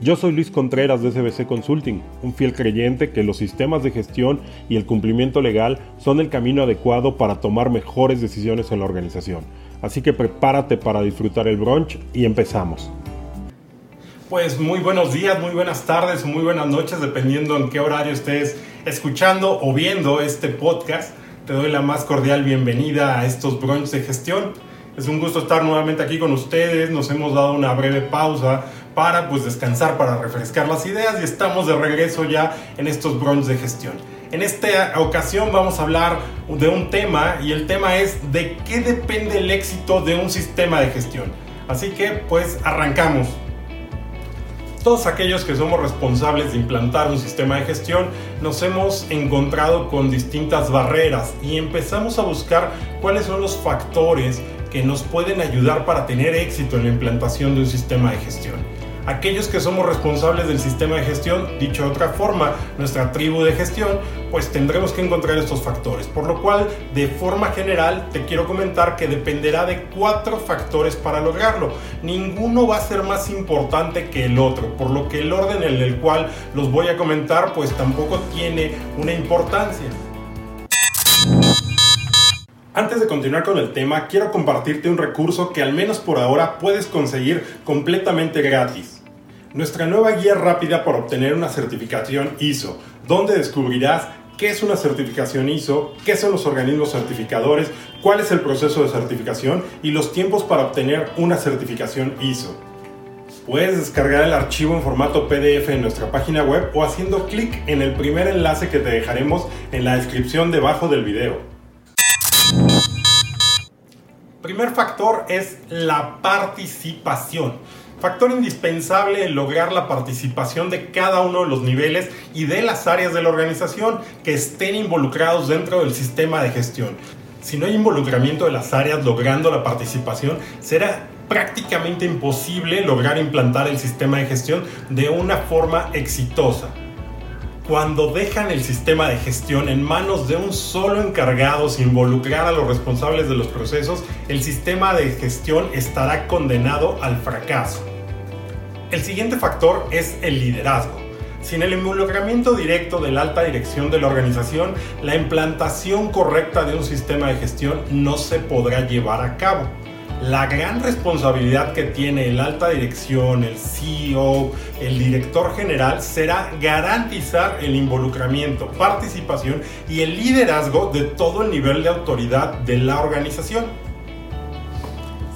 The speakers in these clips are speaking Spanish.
Yo soy Luis Contreras de SBC Consulting, un fiel creyente que los sistemas de gestión y el cumplimiento legal son el camino adecuado para tomar mejores decisiones en la organización. Así que prepárate para disfrutar el brunch y empezamos. Pues muy buenos días, muy buenas tardes muy buenas noches, dependiendo en qué horario estés escuchando o viendo este podcast. Te doy la más cordial bienvenida a estos brunch de gestión. Es un gusto estar nuevamente aquí con ustedes. Nos hemos dado una breve pausa para pues descansar, para refrescar las ideas y estamos de regreso ya en estos brunch de gestión. En esta ocasión vamos a hablar de un tema y el tema es de qué depende el éxito de un sistema de gestión. Así que pues arrancamos. Todos aquellos que somos responsables de implantar un sistema de gestión nos hemos encontrado con distintas barreras y empezamos a buscar cuáles son los factores que nos pueden ayudar para tener éxito en la implantación de un sistema de gestión aquellos que somos responsables del sistema de gestión, dicho de otra forma, nuestra tribu de gestión, pues tendremos que encontrar estos factores. Por lo cual, de forma general, te quiero comentar que dependerá de cuatro factores para lograrlo. Ninguno va a ser más importante que el otro, por lo que el orden en el cual los voy a comentar, pues tampoco tiene una importancia. Antes de continuar con el tema, quiero compartirte un recurso que al menos por ahora puedes conseguir completamente gratis nuestra nueva guía rápida para obtener una certificación ISO, donde descubrirás qué es una certificación ISO, qué son los organismos certificadores, cuál es el proceso de certificación y los tiempos para obtener una certificación ISO. Puedes descargar el archivo en formato PDF en nuestra página web o haciendo clic en el primer enlace que te dejaremos en la descripción debajo del video. Primer factor es la participación factor indispensable en lograr la participación de cada uno de los niveles y de las áreas de la organización que estén involucrados dentro del sistema de gestión. Si no hay involucramiento de las áreas logrando la participación, será prácticamente imposible lograr implantar el sistema de gestión de una forma exitosa. Cuando dejan el sistema de gestión en manos de un solo encargado sin involucrar a los responsables de los procesos, el sistema de gestión estará condenado al fracaso. El siguiente factor es el liderazgo. Sin el involucramiento directo de la alta dirección de la organización, la implantación correcta de un sistema de gestión no se podrá llevar a cabo. La gran responsabilidad que tiene el alta dirección, el CEO, el director general será garantizar el involucramiento, participación y el liderazgo de todo el nivel de autoridad de la organización.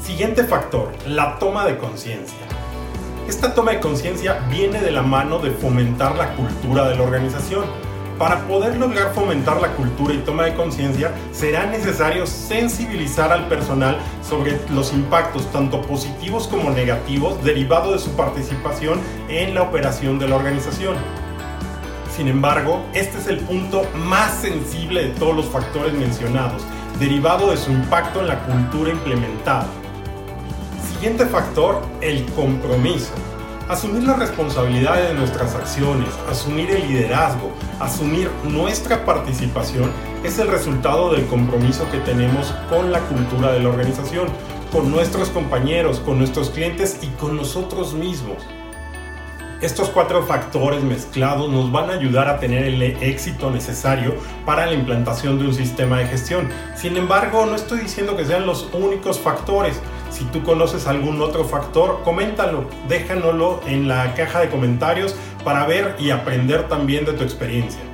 Siguiente factor, la toma de conciencia. Esta toma de conciencia viene de la mano de fomentar la cultura de la organización. Para poder lograr fomentar la cultura y toma de conciencia, será necesario sensibilizar al personal sobre los impactos tanto positivos como negativos derivados de su participación en la operación de la organización. Sin embargo, este es el punto más sensible de todos los factores mencionados, derivado de su impacto en la cultura implementada. Siguiente factor, el compromiso. Asumir la responsabilidad de nuestras acciones, asumir el liderazgo, asumir nuestra participación es el resultado del compromiso que tenemos con la cultura de la organización, con nuestros compañeros, con nuestros clientes y con nosotros mismos. Estos cuatro factores mezclados nos van a ayudar a tener el éxito necesario para la implantación de un sistema de gestión. Sin embargo, no estoy diciendo que sean los únicos factores. Si tú conoces algún otro factor, coméntalo, déjanoslo en la caja de comentarios para ver y aprender también de tu experiencia.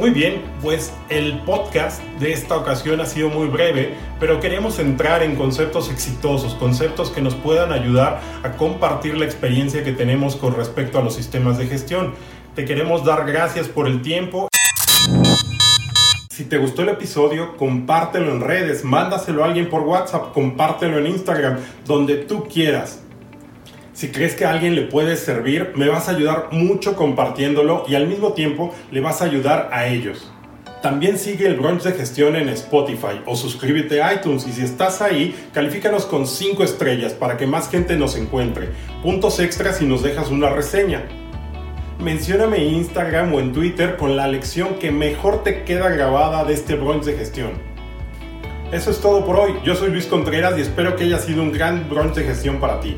Muy bien, pues el podcast de esta ocasión ha sido muy breve, pero queremos entrar en conceptos exitosos, conceptos que nos puedan ayudar a compartir la experiencia que tenemos con respecto a los sistemas de gestión. Te queremos dar gracias por el tiempo. Si te gustó el episodio, compártelo en redes, mándaselo a alguien por WhatsApp, compártelo en Instagram, donde tú quieras. Si crees que a alguien le puede servir, me vas a ayudar mucho compartiéndolo y al mismo tiempo le vas a ayudar a ellos. También sigue el brunch de gestión en Spotify o suscríbete a iTunes y si estás ahí, califícanos con 5 estrellas para que más gente nos encuentre. Puntos extras si nos dejas una reseña. Mencióname en Instagram o en Twitter con la lección que mejor te queda grabada de este brunch de gestión. Eso es todo por hoy. Yo soy Luis Contreras y espero que haya sido un gran brunch de gestión para ti.